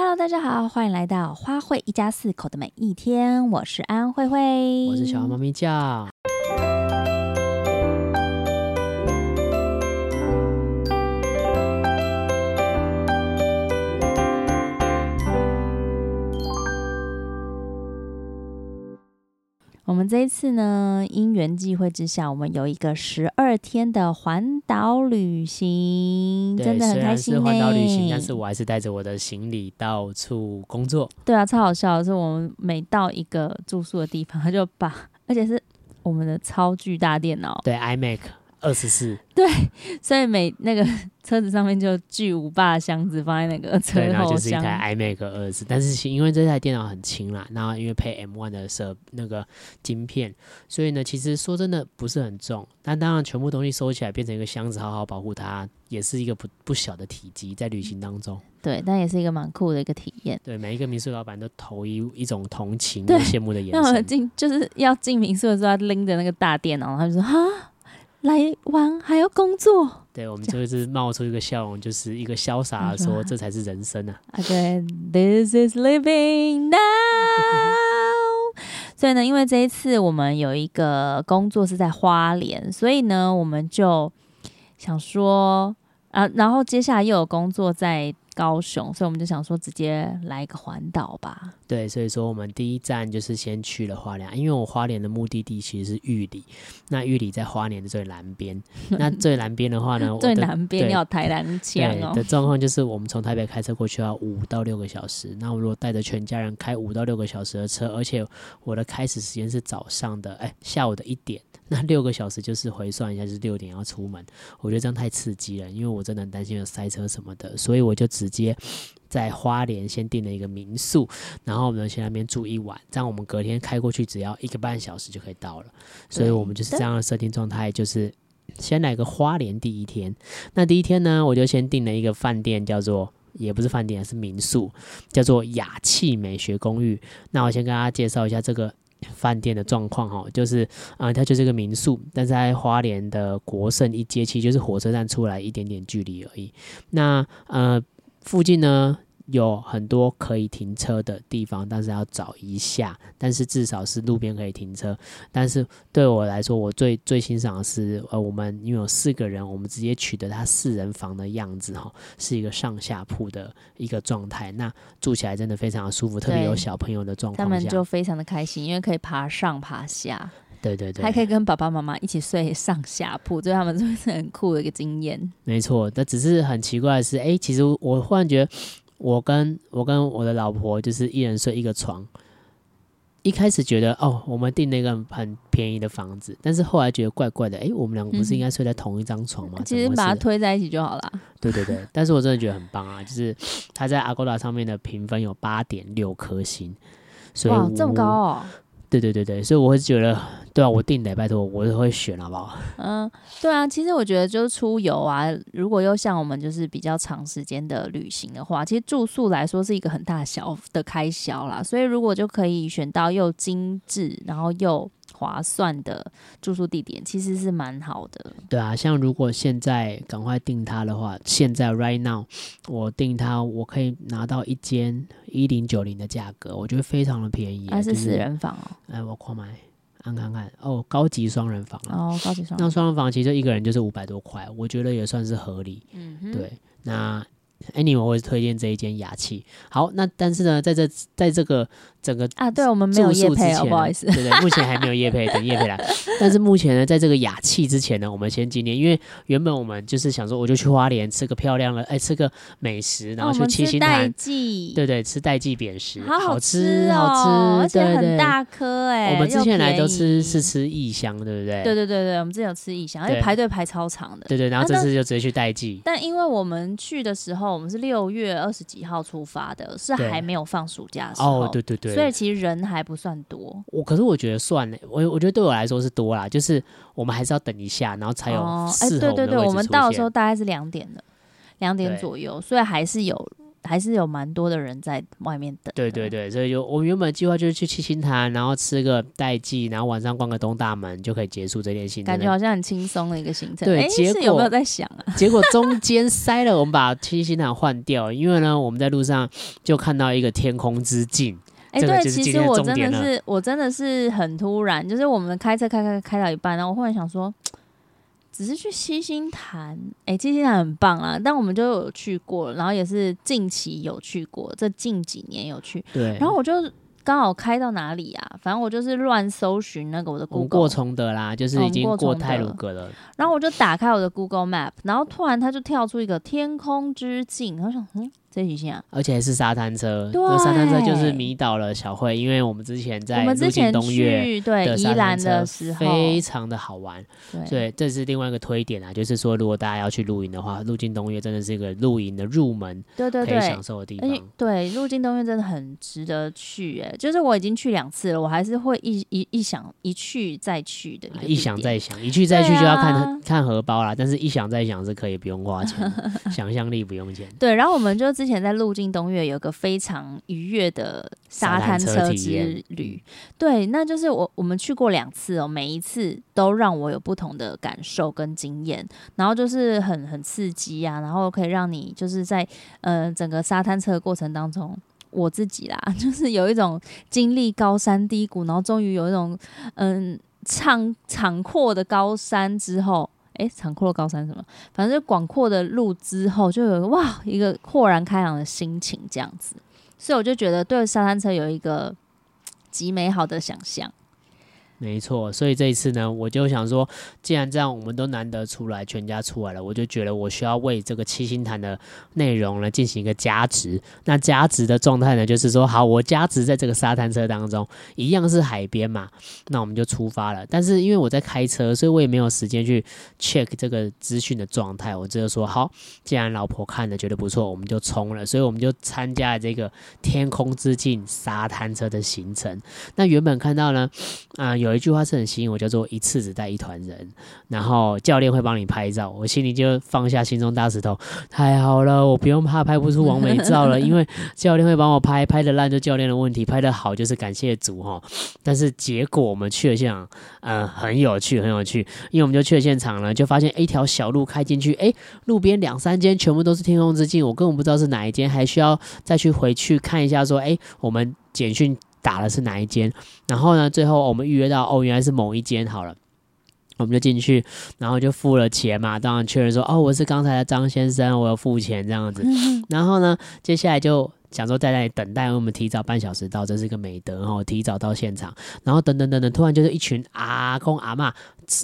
Hello，大家好，欢迎来到花卉一家四口的每一天。我是安慧慧，我是小猫咪酱。我们这一次呢，因缘际会之下，我们有一个十二天的环岛旅行，真的很开心呢。虽然是环岛旅行，但是我还是带着我的行李到处工作。对啊，超好笑的是，我们每到一个住宿的地方，他就把，而且是我们的超巨大电脑，对，iMac。二十四，对，所以每那个车子上面就巨无霸的箱子放在那个车后然后就是一台 iMac 二十四，但是因为这台电脑很轻啦，然后因为配 M1 的设那个晶片，所以呢，其实说真的不是很重。但当然，全部东西收起来变成一个箱子，好好保护它，也是一个不不小的体积在旅行当中。对，但也是一个蛮酷的一个体验。对，每一个民宿老板都投一一种同情、羡慕的眼神。那我进就是要进民宿的时候，拎着那个大电脑，他就说哈。来玩还要工作，对，我们就是冒出一个笑容，就是一个潇洒的说，这才是人生啊！啊，对，This is living now。所以呢，因为这一次我们有一个工作是在花莲，所以呢，我们就想说啊，然后接下来又有工作在。高雄，所以我们就想说直接来一个环岛吧。对，所以说我们第一站就是先去了花莲，因为我花莲的目的地其实是玉里，那玉里在花莲的最南边。那最南边的话呢，最南边要台南腔哦。的状况就是我们从台北开车过去要五到六个小时。那我如果带着全家人开五到六个小时的车，而且我的开始时间是早上的，哎，下午的一点。那六个小时就是回算一下，就是六点要出门，我觉得这样太刺激了，因为我真的很担心有塞车什么的，所以我就直接在花莲先订了一个民宿，然后我们先在那边住一晚，这样我们隔天开过去只要一个半小时就可以到了，所以我们就是这样的设定状态，就是先来个花莲第一天。那第一天呢，我就先订了一个饭店，叫做也不是饭店，是民宿，叫做雅气美学公寓。那我先跟大家介绍一下这个。饭店的状况哈，就是啊、呃，它就是个民宿，但是在花莲的国盛一街，其实就是火车站出来一点点距离而已。那呃，附近呢？有很多可以停车的地方，但是要找一下。但是至少是路边可以停车。但是对我来说，我最最欣赏的是，呃，我们因为有四个人，我们直接取得它四人房的样子哈，是一个上下铺的一个状态。那住起来真的非常的舒服，特别有小朋友的状况下，他们就非常的开心，因为可以爬上爬下。对对对，还可以跟爸爸妈妈一起睡上下铺，对他们是很酷的一个经验。没错，但只是很奇怪的是，哎，其实我忽然觉得。我跟我跟我的老婆就是一人睡一个床。一开始觉得哦，我们订那个很便宜的房子，但是后来觉得怪怪的。哎，我们两个不是应该睡在同一张床吗？嗯，其实把它推在一起就好了。对对对，但是我真的觉得很棒啊！就是他在 Agoda 上面的评分有八点六颗星，所以哇，这么高哦。对对对对，所以我会觉得，对啊，我定的，拜托，我都会选，好不好？嗯，对啊，其实我觉得就是出游啊，如果又像我们就是比较长时间的旅行的话，其实住宿来说是一个很大小的开销啦，所以如果就可以选到又精致，然后又。划算的住宿地点其实是蛮好的。对啊，像如果现在赶快订它的话，现在 right now 我订它，我可以拿到一间一零九零的价格，我觉得非常的便宜。还是四人房哦？哎，我快买，看看看哦，高级双人房哦，高级双。那双人房其实一个人就是五百多块，我觉得也算是合理。嗯哼，对，那 anyway 我会推荐这一间雅气。好，那但是呢，在这在这个。整个啊，对我们没有夜配哦，不好意思，对对，目前还没有夜配，等夜配来。但是目前呢，在这个雅气之前呢，我们先纪念，因为原本我们就是想说，我就去花莲吃个漂亮的，哎，吃个美食，然后去七星潭，对对，吃代记扁食，好好吃，好吃，而且很大颗，哎，我们之前来都吃是吃异香，对不对？对对对对，我们之前有吃异香，而且排队排超长的，对对，然后这次就直接去代记。但因为我们去的时候，我们是六月二十几号出发的，是还没有放暑假的时候，哦，对对对，所以其实人还。不算多，我可是我觉得算了，我我觉得对我来说是多啦，就是我们还是要等一下，然后才有。哦，哎，对对对，我们到的时候大概是两点的，两点左右，所以还是有还是有蛮多的人在外面等。对对对，所以就我们原本计划就是去七星潭，然后吃个代记，然后晚上逛个东大门就可以结束这天行程。感觉好像很轻松的一个行程。对，结果有没有在想啊？结果中间塞了，我们把七星潭换掉，因为呢，我们在路上就看到一个天空之镜。哎、欸，对，其实我真的是，我真的是很突然，就是我们开车开开开到一半，然后我忽然想说，只是去七星潭，哎、欸，七星潭很棒啊，但我们就有去过，然后也是近期有去过，这近几年有去，对，然后我就刚好开到哪里啊？反正我就是乱搜寻那个我的 Google，过崇德啦，就是已经过泰鲁阁了，然后我就打开我的 Google Map，然后突然它就跳出一个天空之镜，然后想，嗯。这几线啊，而且还是沙滩车。对，那沙滩车就是迷倒了小慧，因为我们之前在路径东岳的时候非常的好玩。对，这是另外一个推点啊，就是说如果大家要去露营的话，入境东岳真的是一个露营的入门，对对对，可以享受的地方。对，入境东岳真的很值得去，哎，就是我已经去两次了，我还是会一一一想一去再去的一，一想再想，一去再去就要看、啊、看荷包啦，但是一想再想是可以不用花钱，想象力不用钱。对，然后我们就。之前在路径东岳有个非常愉悦的沙滩车之旅，对，那就是我我们去过两次哦，每一次都让我有不同的感受跟经验，然后就是很很刺激啊，然后可以让你就是在呃整个沙滩车的过程当中，我自己啦，就是有一种经历高山低谷，然后终于有一种嗯畅敞阔的高山之后。哎，长阔的高山什么？反正广阔的路之后，就有哇一个豁然开朗的心情这样子，所以我就觉得对沙滩车有一个 极美好的想象。没错，所以这一次呢，我就想说，既然这样，我们都难得出来，全家出来了，我就觉得我需要为这个七星潭的内容呢进行一个加值。那加值的状态呢，就是说，好，我加值在这个沙滩车当中，一样是海边嘛，那我们就出发了。但是因为我在开车，所以我也没有时间去 check 这个资讯的状态。我只有说，好，既然老婆看了觉得不错，我们就冲了。所以我们就参加了这个天空之境沙滩车的行程。那原本看到呢，啊、有。有一句话是很吸引我，叫做“一次只带一团人”，然后教练会帮你拍照，我心里就放下心中大石头，太好了，我不用怕拍不出完美照了，因为教练会帮我拍，拍的烂就教练的问题，拍的好就是感谢主哈。但是结果我们去了现场，嗯、呃，很有趣，很有趣，因为我们就去了现场了，就发现一条小路开进去，哎，路边两三间全部都是天空之镜，我根本不知道是哪一间，还需要再去回去看一下，说，哎，我们简讯。打的是哪一间？然后呢，最后我们预约到哦，原来是某一间。好了，我们就进去，然后就付了钱嘛。当然确认说哦，我是刚才的张先生，我要付钱这样子。然后呢，接下来就想说在那里等待，为我们提早半小时到，这是一个美德哈，提早到现场。然后等等等等，突然就是一群阿公阿妈，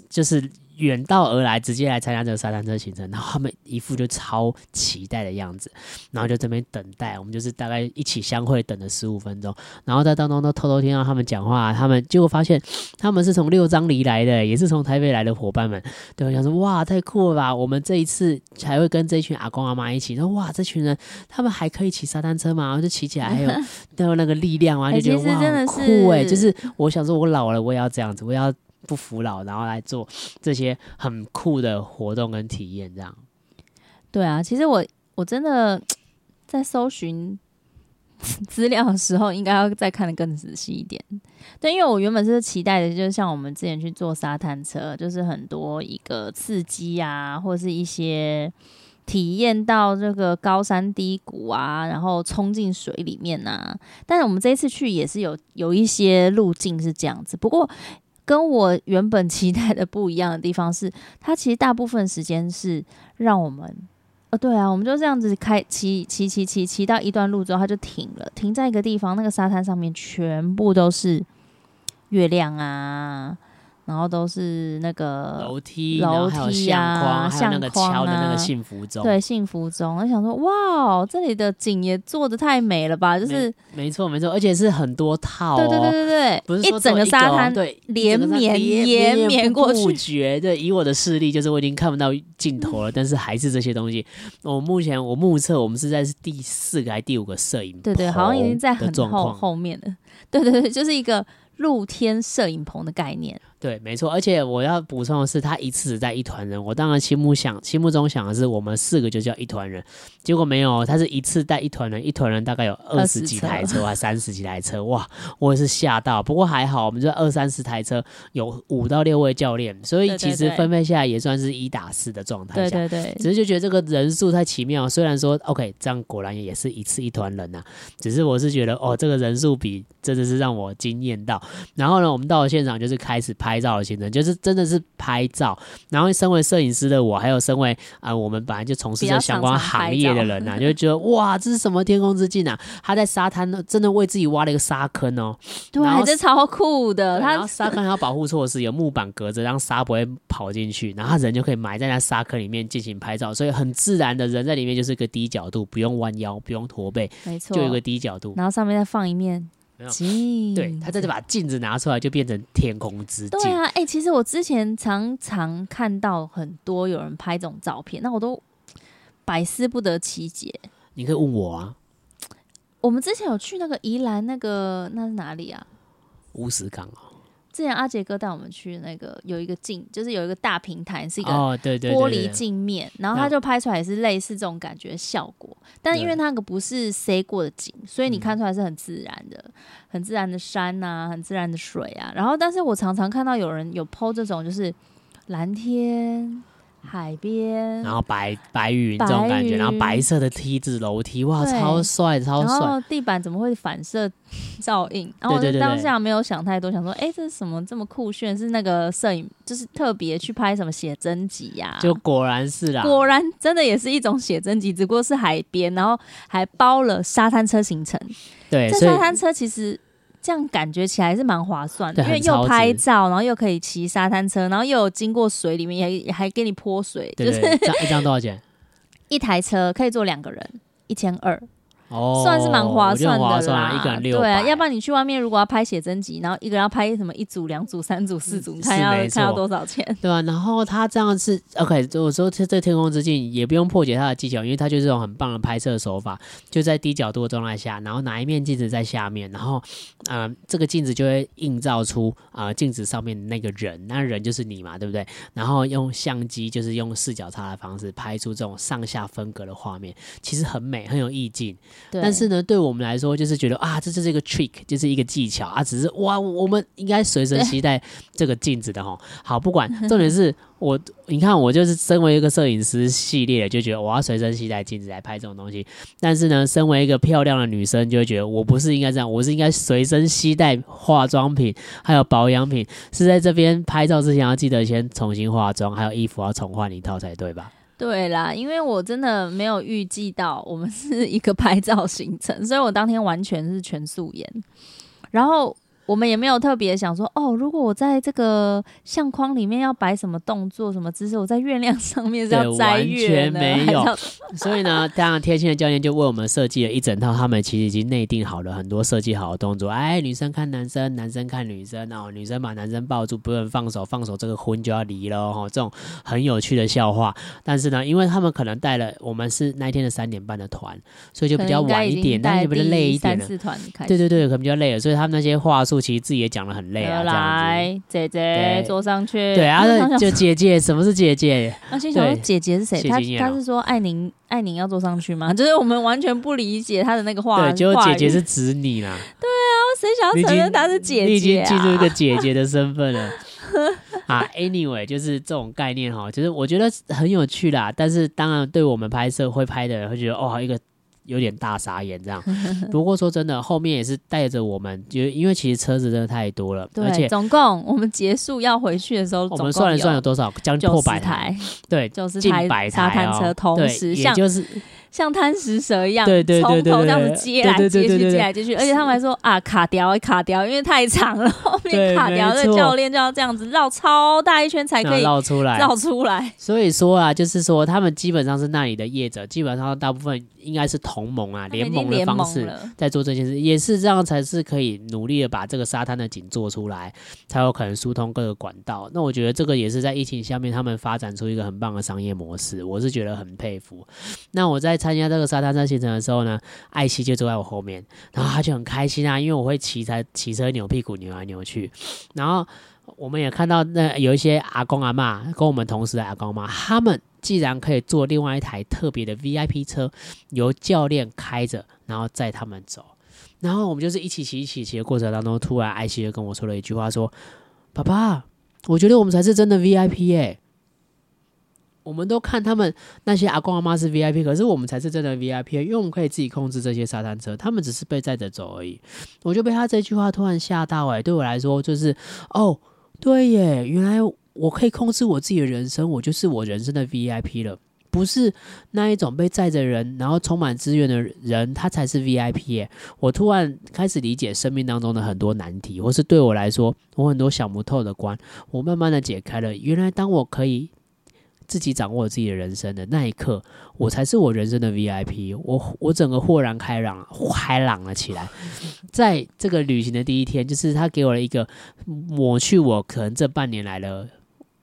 就是。远道而来，直接来参加这个沙滩车行程，然后他们一副就超期待的样子，然后就这边等待，我们就是大概一起相会，等了十五分钟，然后在当中都偷偷听到他们讲话，他们结果发现他们是从六张犁来的，也是从台北来的伙伴们，对，我想说哇，太酷了吧！我们这一次才会跟这一群阿公阿妈一起，说哇，这群人他们还可以骑沙滩车嘛？然后就骑起来还有都有那个力量啊，就觉得哇，很酷哎！就是我想说，我老了我也要这样子，我要。不服老，然后来做这些很酷的活动跟体验，这样。对啊，其实我我真的在搜寻 资料的时候，应该要再看得更仔细一点。对，因为我原本是期待的，就是像我们之前去坐沙滩车，就是很多一个刺激啊，或者是一些体验到这个高山低谷啊，然后冲进水里面啊。但是我们这一次去也是有有一些路径是这样子，不过。跟我原本期待的不一样的地方是，它其实大部分时间是让我们，呃，对啊，我们就这样子开骑骑骑骑骑到一段路之后，它就停了，停在一个地方，那个沙滩上面全部都是月亮啊。然后都是那个楼梯，楼梯啊，相框啊，还有那个敲的那个幸福钟，对，幸福钟。我想说，哇，这里的景也做的太美了吧？就是没错没错，而且是很多套，哦，对对对对对，不是一整个沙滩对连绵延绵过去，不绝对。以我的视力，就是我已经看不到尽头了，但是还是这些东西。我目前我目测，我们是在是第四个还是第五个摄影？对对，好像已经在很后后面了。对对对，就是一个。露天摄影棚的概念。对，没错，而且我要补充的是，他一次只带一团人。我当然心目想，心目中想的是，我们四个就叫一团人。结果没有，他是一次带一团人，一团人大概有二十几台车，啊三十几台车，哇，我也是吓到。不过还好，我们这二三十台车，有五到六位教练，所以其实分配下来也算是一打四的状态下。对对对，只是就觉得这个人数太奇妙。虽然说 OK，这样果然也是一次一团人呐、啊，只是我是觉得哦，这个人数比真的是让我惊艳到。然后呢，我们到了现场就是开始拍照的行程，就是。真的是拍照，然后身为摄影师的我，还有身为啊、呃，我们本来就从事这相关行业的人呐、啊，就会觉得哇，这是什么天空之镜啊？他在沙滩真的为自己挖了一个沙坑哦，对，这超酷的。他然后沙坑还有保护措施，有木板隔着，让沙不会跑进去，然后人就可以埋在那沙坑里面进行拍照，所以很自然的人在里面就是一个低角度，不用弯腰，不用驼背，没错，就有一个低角度，然后上面再放一面。镜，对，他这就把镜子拿出来，就变成天空之镜。对啊，哎、欸，其实我之前常常看到很多有人拍这种照片，那我都百思不得其解。你可以问我啊。我们之前有去那个宜兰，那个那是哪里啊？乌石港啊。之前阿杰哥带我们去那个有一个镜，就是有一个大平台，是一个玻璃镜面，然后他就拍出来也是类似这种感觉效果。但因为它那个不是塞过的景，所以你看出来是很自然的，很自然的山啊，很自然的水啊。然后，但是我常常看到有人有 po 这种，就是蓝天。海边，然后白白云这种感觉，然后白色的梯子楼梯，哇，超帅超帅！然后地板怎么会反射照应？然后我就当下没有想太多，想说，哎，这是什么这么酷炫？是那个摄影，就是特别去拍什么写真集呀？就果然是啦，果然真的也是一种写真集，只不过是海边，然后还包了沙滩车行程。对，这沙滩车其实。这样感觉起来是蛮划算的，因为又拍照，然后又可以骑沙滩车，然后又有经过水里面，也还给你泼水，就是一张多少钱？一台车可以坐两个人，一千二。哦，算是蛮划算的啦，一个人六。对啊，要不然你去外面如果要拍写真集，然后一个人要拍什么一组、两组、三组、四组，你看要看要多少钱？对啊，然后他这样是 OK，我说这这天空之镜也不用破解他的技巧，因为他就是这种很棒的拍摄手法，就在低角度的状态下，然后拿一面镜子在下面，然后呃这个镜子就会映照出啊镜子上面的那个人，那人就是你嘛，对不对？然后用相机就是用视角差的方式拍出这种上下分隔的画面，其实很美，很有意境。但是呢，对我们来说，就是觉得啊，这就是一个 trick，就是一个技巧啊，只是哇，我们应该随身携带这个镜子的哈。好，不管，重点是我，你看，我就是身为一个摄影师系列，就觉得我要随身携带镜子来拍这种东西。但是呢，身为一个漂亮的女生，就会觉得我不是应该这样，我是应该随身携带化妆品，还有保养品，是在这边拍照之前要记得先重新化妆，还有衣服要重换一套才对吧？对啦，因为我真的没有预计到我们是一个 拍照行程，所以我当天完全是全素颜，然后。我们也没有特别想说哦，如果我在这个相框里面要摆什么动作、什么姿势，我在月亮上面是要摘月呢？完全没有。所以呢，当然贴心的教练就为我们设计了一整套，他们其实已经内定好了很多设计好的动作。哎，女生看男生，男生看女生哦，女生把男生抱住，不能放手，放手这个婚就要离了哦。这种很有趣的笑话。但是呢，因为他们可能带了我们是那天的三点半的团，所以就比较晚一点，但是比较累一点了。对对对，可能比较累了，所以他们那些话术。其实自己也讲的很累啊，来，姐姐坐上去。对啊，就姐姐，什么是姐姐？那心想说姐姐是谁？他他是说艾宁，艾宁要坐上去吗？就是我们完全不理解他的那个话。对，结果姐姐是指你啦。对啊，谁想要承认她是姐姐？你已经进入一个姐姐的身份了 啊。Anyway，就是这种概念哈，就是我觉得很有趣啦。但是当然，对我们拍摄会拍的人会觉得，哦，一个。有点大傻眼这样，不过说真的，后面也是带着我们，就因为其实车子真的太多了，对，而且总共我们结束要回去的时候，我们算了算有多少，将近破百台，对，就是近百台沙滩车同时，也就是。像贪食蛇一样，对对对对，从头这样子接来接去，接来接去，而且他们还说啊，卡掉卡掉，因为太长了，后面卡掉，那教练就要这样子绕超大一圈才可以绕出来，绕出来。所以说啊，就是说他们基本上是那里的业者，基本上大部分应该是同盟啊，联盟的方式在做这件事，也是这样才是可以努力的把这个沙滩的景做出来，才有可能疏通各个管道。那我觉得这个也是在疫情下面他们发展出一个很棒的商业模式，我是觉得很佩服。那我在。参加这个沙滩车行程的时候呢，艾希就坐在我后面，然后他就很开心啊，因为我会骑车骑车扭屁股扭来扭去，然后我们也看到那有一些阿公阿妈跟我们同时的阿公阿嬷，他们既然可以坐另外一台特别的 VIP 车，由教练开着，然后载他们走，然后我们就是一起骑一起骑的过程当中，突然艾希就跟我说了一句话说：“爸爸。”我觉得我们才是真的 VIP 耶、我们都看他们那些阿公阿妈是 VIP，可是我们才是真的 VIP，因为我们可以自己控制这些沙滩车，他们只是被载着走而已。我就被他这句话突然吓到哎、对我来说就是哦，对耶，原来我可以控制我自己的人生，我就是我人生的 VIP 了。不是那一种被载着人，然后充满资源的人，他才是 VIP 耶。我突然开始理解生命当中的很多难题，或是对我来说，我很多想不透的关，我慢慢的解开了。原来当我可以自己掌握自己的人生的那一刻，我才是我人生的 VIP。我我整个豁然开朗，开朗了起来。在这个旅行的第一天，就是他给我了一个抹去我可能这半年来的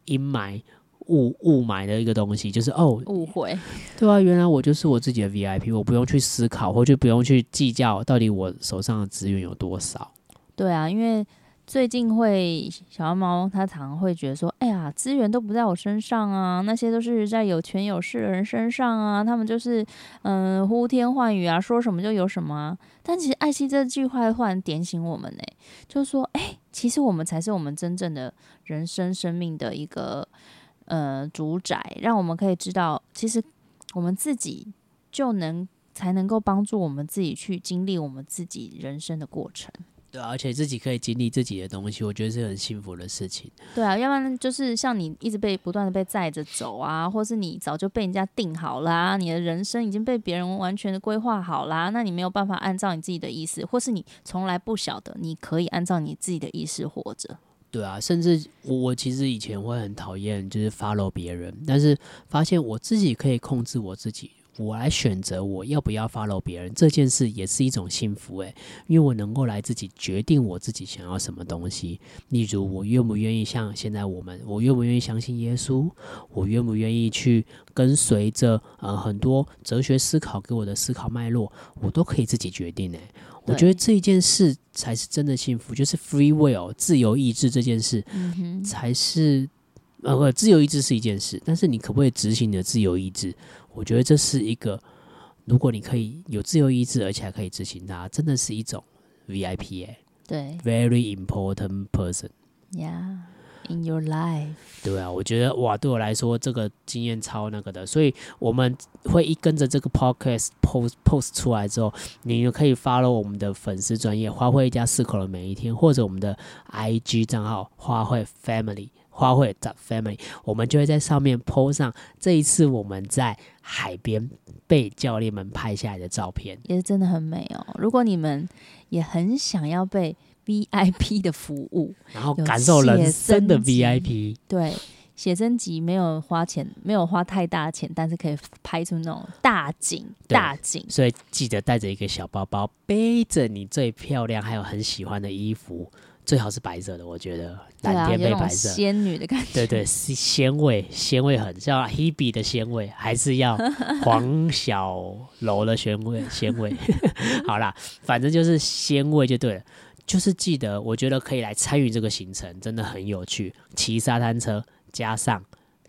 阴霾。雾雾霾的一个东西，就是哦，误会，对啊，原来我就是我自己的 VIP，我不用去思考，或者不用去计较到底我手上的资源有多少。对啊，因为最近会小猫猫，它常常会觉得说，哎呀，资源都不在我身上啊，那些都是在有权有势的人身上啊，他们就是嗯、呼天唤雨啊，说什么就有什么啊。但其实艾希这句话忽然点醒我们呢，就是说，哎，其实我们才是我们真正的人生生命的一个。呃，主宰让我们可以知道，其实我们自己就能才能够帮助我们自己去经历我们自己人生的过程。对啊，而且自己可以经历自己的东西，我觉得是很幸福的事情。对啊，要不然就是像你一直被不断的被载着走啊，或是你早就被人家定好啦，你的人生已经被别人完全的规划好啦，那你没有办法按照你自己的意思，或是你从来不晓得你可以按照你自己的意思活着。对啊，甚至我我其实以前会很讨厌就是 follow 别人，但是发现我自己可以控制我自己，我来选择我要不要 follow 别人这件事也是一种幸福诶，因为我能够来自己决定我自己想要什么东西。例如我愿不愿意像现在我们，我愿不愿意相信耶稣，我愿不愿意去跟随着呃很多哲学思考给我的思考脉络，我都可以自己决定诶。我觉得这一件事才是真的幸福，就是 free will 自由意志这件事，才是呃不，自由意志是一件事，但是你可不可以执行你的自由意志？我觉得这是一个，如果你可以有自由意志，而且还可以执行它，真的是一种 VIP 哎，对，very important person，yeah。In your life，对啊，我觉得哇，对我来说这个经验超那个的，所以我们会一跟着这个 podcast post post 出来之后，你就可以 follow 我们的粉丝专业花卉一家四口的每一天，或者我们的 IG 账号花卉 family 花卉的 family，我们就会在上面 post 上这一次我们在海边被教练们拍下来的照片，也是真的很美哦。如果你们也很想要被 VIP 的服务，然后感受人生的 VIP。对，写真集没有花钱，没有花太大钱，但是可以拍出那种大景，大景。所以记得带着一个小包包，背着你最漂亮还有很喜欢的衣服，最好是白色的。我觉12蓝天配白色，仙女的感觉。对对，鲜味，鲜味很像 Hebe 的鲜味，还是要 黄小楼的鲜味，鲜味。好啦，反正就是鲜味就对了。就是记得，我觉得可以来参与这个行程，真的很有趣。骑沙滩车，加上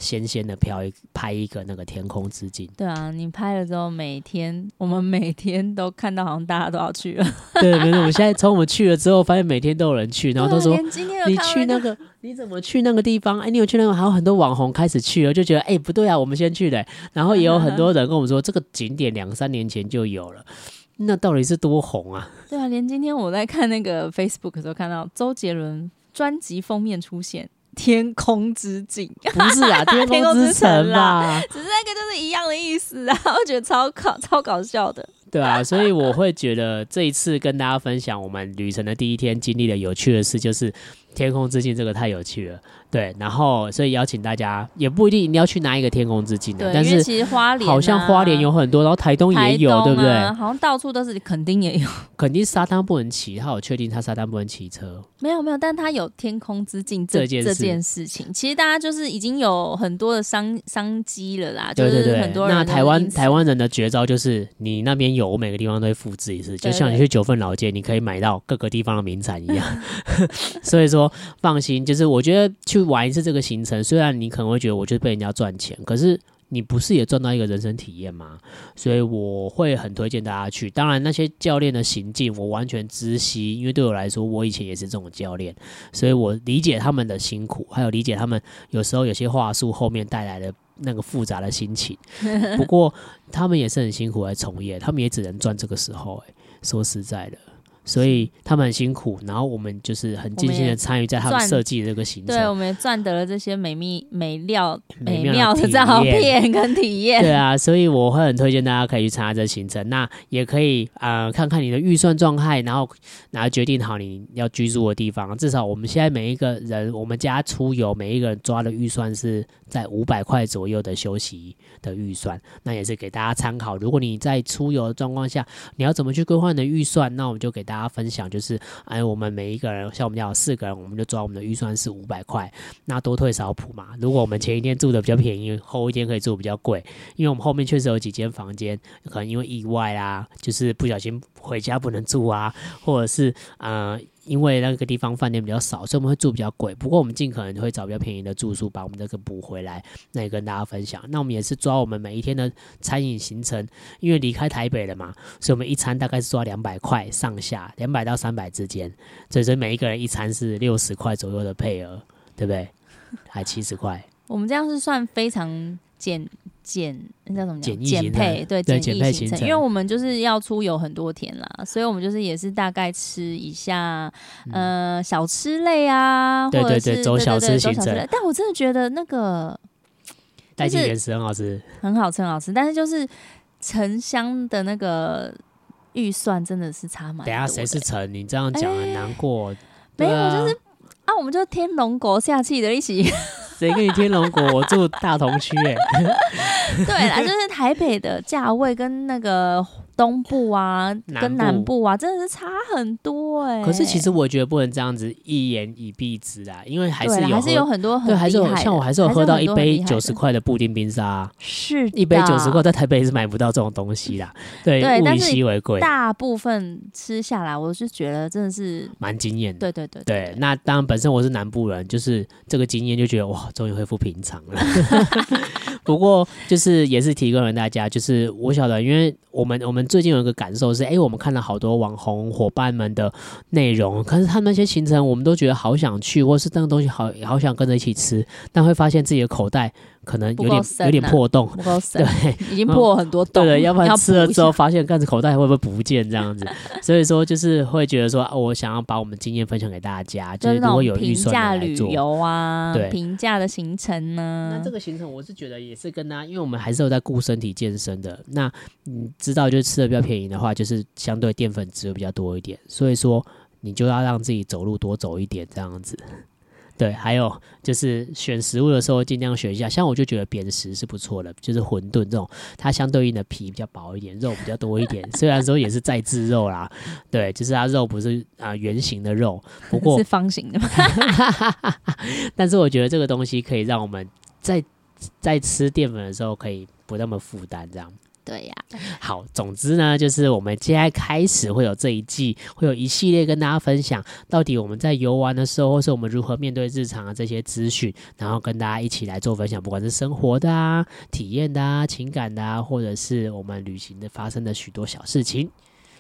鲜鲜的飘一拍一个那个天空之镜。对啊，你拍了之后，每天我们每天都看到，好像大家都要去了。对，没错。我们现在从我们去了之后，发现每天都有人去，然后都说你去那个，你怎么去那个地方？哎，你有去那个？还有很多网红开始去了，就觉得哎不对啊，我们先去的。然后也有很多人跟我们说，这个景点两三年前就有了。那到底是多红啊？对啊，连今天我在看那个 Facebook 的时候，看到周杰伦专辑封面出现《天空之境》，不是啊，《天空之城》啦，只是那个就是一样的意思啊，我觉得超搞 超搞笑的。对啊，所以我会觉得这一次跟大家分享我们旅程的第一天经历的有趣的事，就是天空之镜这个太有趣了。对，然后所以邀请大家，也不一定你要去拿一个天空之镜的，但是其实花莲、啊、好像花莲有很多，然后台东也有，啊、对不对？好像到处都是，肯定也有。垦丁沙滩不能骑，他有确定他沙滩不能骑车？没有没有，但他有天空之镜这，这件这件事情，其实大家就是已经有很多的商商机了啦。对对对，就是、很多人那台湾台湾人的绝招就是，你那边有，我每个地方都会复制一次，就像你去九份老街，你可以买到各个地方的名产一样。所以说放心，就是我觉得去玩一次这个行程。虽然你可能会觉得我就是被人家赚钱，可是你不是也赚到一个人生体验吗？所以我会很推荐大家去。当然，那些教练的行径我完全知悉，因为对我来说，我以前也是这种教练，所以我理解他们的辛苦，还有理解他们有时候有些话术后面带来的那个复杂的心情。不过他们也是很辛苦来从业，他们也只能赚这个时候。哎，说实在的。所以他们很辛苦，然后我们就是很尽心的参与在他们设计的这个行程。对，我们也赚得了这些美秘美料美妙的照片跟体验。对啊，所以我会很推荐大家可以去参加这个行程。那也可以啊、呃，看看你的预算状态，然后然后决定好你要居住的地方。至少我们现在每一个人，我们家出游每一个人抓的预算是在五百块左右的休息的预算。那也是给大家参考。如果你在出游的状况下，你要怎么去规划你的预算？那我们就给大家。大家分享就是，哎，我们每一个人，像我们家有四个人，我们就抓我们的预算是五百块，那多退少补嘛。如果我们前一天住的比较便宜，后一天可以住比较贵，因为我们后面确实有几间房间，可能因为意外啊，就是不小心回家不能住啊，或者是呃。因为那个地方饭店比较少，所以我们会住比较贵。不过我们尽可能会找比较便宜的住宿，把我们这个补回来，那也跟大家分享。那我们也是抓我们每一天的餐饮行程，因为离开台北了嘛，所以我们一餐大概是抓两百块上下，两百到三百之间。所以每一个人一餐是六十块左右的配额，对不对？还七十块。我们这样是算非常简。简那叫什么？简易行程，对，简易行程。因为我们就是要出游很多天啦，所以我们就是也是大概吃一下，嗯、呃，小吃类啊，对对对，或者是走小吃行程。但我真的觉得那个 带进原食很好吃，很好吃，很好吃。但是就是城乡的那个预算真的是差蛮。等下谁是城？你这样讲很难过。欸啊、没有，就是啊，我们就天龙国下气的一起。谁跟你天龙国？我住大同区哎。对啦，就是台北的价位跟那个。东部啊，跟南部啊，真的是差很多哎、欸。可是其实我觉得不能这样子一言以蔽之啊，因为还是有还是有很多很对，还是有像我还是有喝到一杯九十块的布丁冰沙，是一杯九十块，在台北是买不到这种东西啦。对，对物以稀为贵。大部分吃下来，我是觉得真的是蛮惊艳的。对对对对，对，那当然本身我是南部人，就是这个经验就觉得哇，终于恢复平常了。不过就是也是提供给大家，就是我晓得，因为我们我们最近有一个感受是，哎、我们看了好多网红伙伴们的内容，可是他们那些行程，我们都觉得好想去，或是那个东西好好想跟着一起吃，但会发现自己的口袋。可能有点、啊、有点破洞，对，已经破很多洞。对的，要不然吃了之后发现，干子口袋会不会不见这样子？所以说就是会觉得说，哦、我想要把我们经验分享给大家，就是如果有预算来做旅游啊，对，平价的行程呢。那这个行程我是觉得也是跟他，因为我们还是有在顾身体健身的。那你知道，就是吃的比较便宜的话，就是相对淀粉质会比较多一点，所以说你就要让自己走路多走一点这样子。对，还有就是选食物的时候尽量选一下，像我就觉得扁食是不错的，就是馄饨这种，它相对应的皮比较薄一点，肉比较多一点。虽然说也是在制肉啦，对，就是它肉不是啊圆形的肉，不过 是方形的。但是我觉得这个东西可以让我们在在吃淀粉的时候可以不那么负担，这样。对呀，好，总之呢，就是我们接下来开始会有这一季，会有一系列跟大家分享，到底我们在游玩的时候，或是我们如何面对日常的这些资讯，然后跟大家一起来做分享，不管是生活的啊、体验的啊、情感的啊，或者是我们旅行的发生的许多小事情，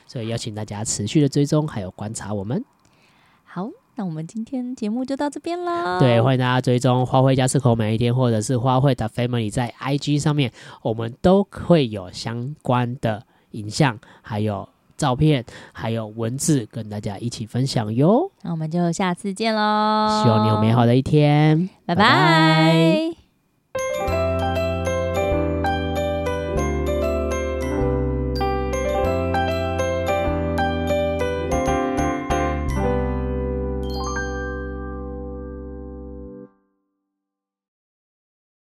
所以邀请大家持续的追踪还有观察我们。好。那我们今天节目就到这边啦。对，欢迎大家追踪花卉家四口每一天，或者是花卉的 family 在 IG 上面，我们都会有相关的影像，还有照片，还有文字跟大家一起分享哟。那我们就下次见喽！希望你有美好的一天，拜拜。拜拜。